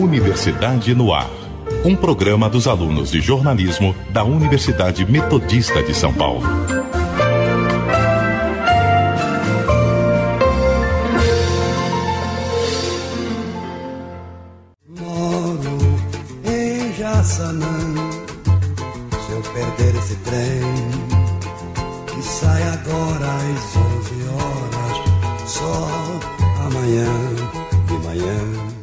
Universidade no Ar. Um programa dos alunos de jornalismo da Universidade Metodista de São Paulo.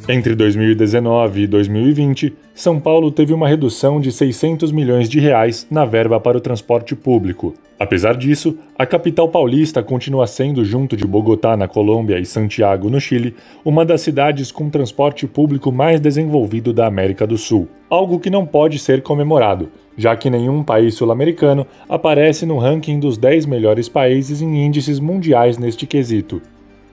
Entre 2019 e 2020, São Paulo teve uma redução de 600 milhões de reais na verba para o transporte público. Apesar disso, a capital paulista continua sendo, junto de Bogotá na Colômbia e Santiago no Chile, uma das cidades com transporte público mais desenvolvido da América do Sul. Algo que não pode ser comemorado, já que nenhum país sul-americano aparece no ranking dos 10 melhores países em índices mundiais neste quesito.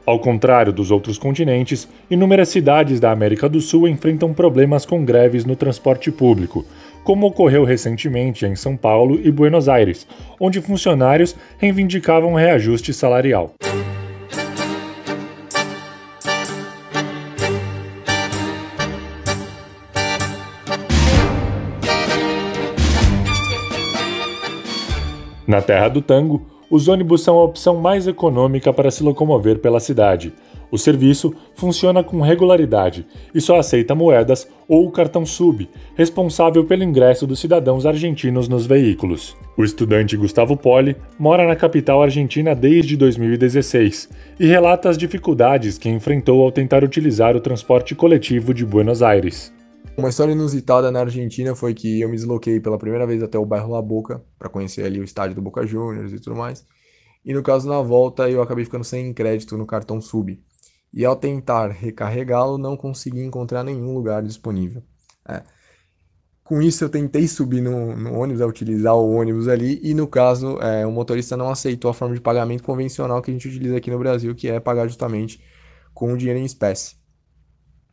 Ao contrário dos outros continentes, inúmeras cidades da América do Sul enfrentam problemas com greves no transporte público, como ocorreu recentemente em São Paulo e Buenos Aires, onde funcionários reivindicavam reajuste salarial. Na terra do tango, os ônibus são a opção mais econômica para se locomover pela cidade. O serviço funciona com regularidade e só aceita moedas ou o cartão SUB, responsável pelo ingresso dos cidadãos argentinos nos veículos. O estudante Gustavo Poli mora na capital argentina desde 2016 e relata as dificuldades que enfrentou ao tentar utilizar o transporte coletivo de Buenos Aires. Uma história inusitada na Argentina foi que eu me desloquei pela primeira vez até o bairro La Boca para conhecer ali o estádio do Boca Juniors e tudo mais. E no caso na volta eu acabei ficando sem crédito no cartão Sub. E ao tentar recarregá-lo não consegui encontrar nenhum lugar disponível. É. Com isso eu tentei subir no, no, ônibus, a utilizar o ônibus ali, e no caso é, o motorista não aceitou a forma de pagamento convencional que a gente utiliza aqui no Brasil, que é pagar justamente com o dinheiro em espécie.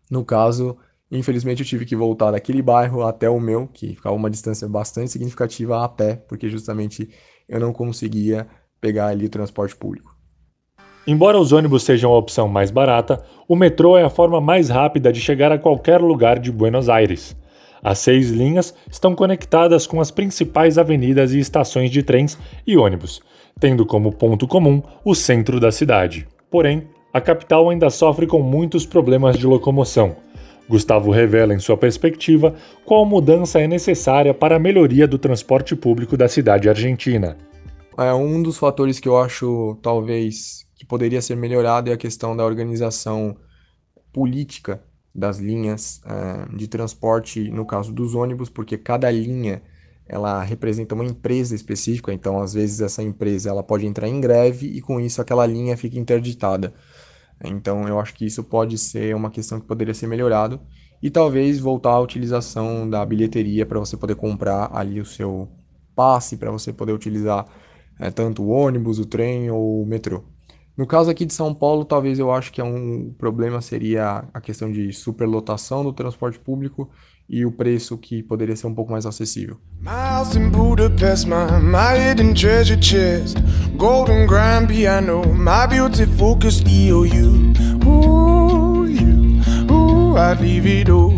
No caso, Infelizmente eu tive que voltar daquele bairro até o meu, que ficava uma distância bastante significativa a pé, porque justamente eu não conseguia pegar ali o transporte público. Embora os ônibus sejam a opção mais barata, o metrô é a forma mais rápida de chegar a qualquer lugar de Buenos Aires. As seis linhas estão conectadas com as principais avenidas e estações de trens e ônibus, tendo como ponto comum o centro da cidade. Porém, a capital ainda sofre com muitos problemas de locomoção Gustavo revela em sua perspectiva qual mudança é necessária para a melhoria do transporte público da cidade argentina. É um dos fatores que eu acho talvez que poderia ser melhorado é a questão da organização política das linhas é, de transporte, no caso dos ônibus, porque cada linha ela representa uma empresa específica, então às vezes essa empresa ela pode entrar em greve e com isso aquela linha fica interditada. Então eu acho que isso pode ser uma questão que poderia ser melhorado e talvez voltar à utilização da bilheteria para você poder comprar ali o seu passe para você poder utilizar é, tanto o ônibus, o trem ou o metrô. No caso aqui de São Paulo, talvez eu acho que é um problema seria a questão de superlotação do transporte público e o preço que poderia ser um pouco mais acessível. Miles in Budapest, my, my hidden treasure chest, golden grand piano, my beautiful Castillo, you, ooh, you, ooh, I'd leave it all.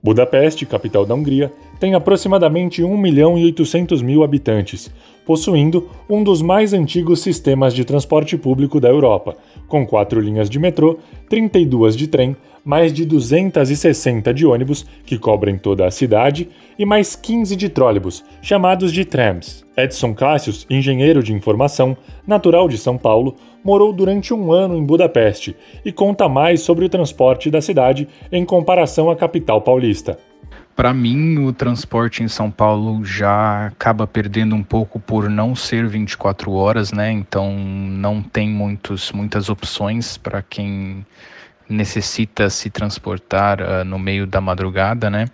Budapeste, capital da Hungria, tem aproximadamente 1 milhão e 800 mil habitantes, possuindo um dos mais antigos sistemas de transporte público da Europa, com quatro linhas de metrô, 32 de trem, mais de 260 de ônibus, que cobrem toda a cidade, e mais 15 de trólebus, chamados de trams. Edson Cassius, engenheiro de informação, natural de São Paulo, morou durante um ano em Budapeste e conta mais sobre o transporte da cidade em comparação à capital paulista. Para mim, o transporte em São Paulo já acaba perdendo um pouco por não ser 24 horas, né? Então não tem muitos, muitas opções para quem necessita se transportar uh, no meio da madrugada, né?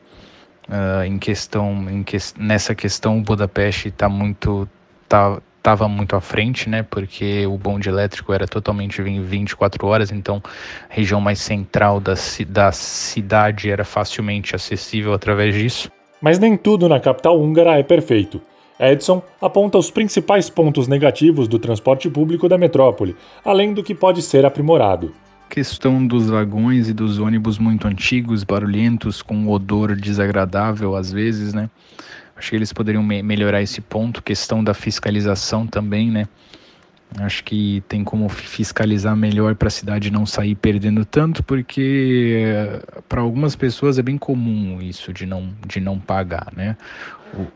Uh, em questão, em que, nessa questão, Budapeste está muito, tá, estava muito à frente, né? Porque o bonde elétrico era totalmente em 24 horas, então a região mais central da, da cidade era facilmente acessível através disso. Mas nem tudo na capital húngara é perfeito. Edson aponta os principais pontos negativos do transporte público da metrópole, além do que pode ser aprimorado questão dos vagões e dos ônibus muito antigos, barulhentos, com odor desagradável às vezes, né? Acho que eles poderiam me melhorar esse ponto, questão da fiscalização também, né? Acho que tem como fiscalizar melhor para a cidade não sair perdendo tanto, porque eh, para algumas pessoas é bem comum isso de não, de não pagar né,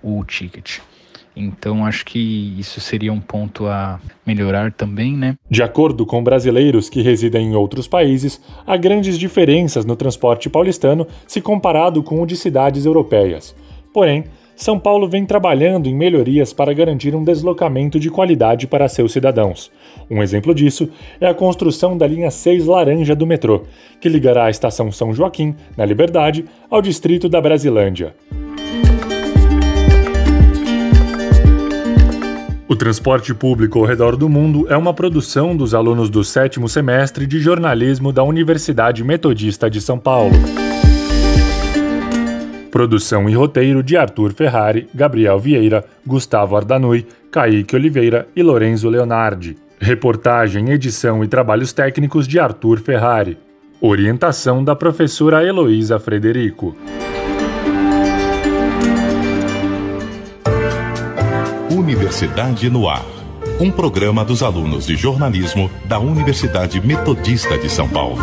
o, o ticket. Então acho que isso seria um ponto a melhorar também, né? De acordo com brasileiros que residem em outros países, há grandes diferenças no transporte paulistano se comparado com o de cidades europeias. Porém, são Paulo vem trabalhando em melhorias para garantir um deslocamento de qualidade para seus cidadãos. Um exemplo disso é a construção da linha 6 laranja do metrô, que ligará a estação São Joaquim, na Liberdade, ao distrito da Brasilândia. O transporte público ao redor do mundo é uma produção dos alunos do sétimo semestre de jornalismo da Universidade Metodista de São Paulo. Produção e roteiro de Arthur Ferrari, Gabriel Vieira, Gustavo Ardanui, Kaique Oliveira e Lorenzo Leonardi. Reportagem, edição e trabalhos técnicos de Arthur Ferrari. Orientação da professora Heloísa Frederico. Universidade no Ar. Um programa dos alunos de jornalismo da Universidade Metodista de São Paulo.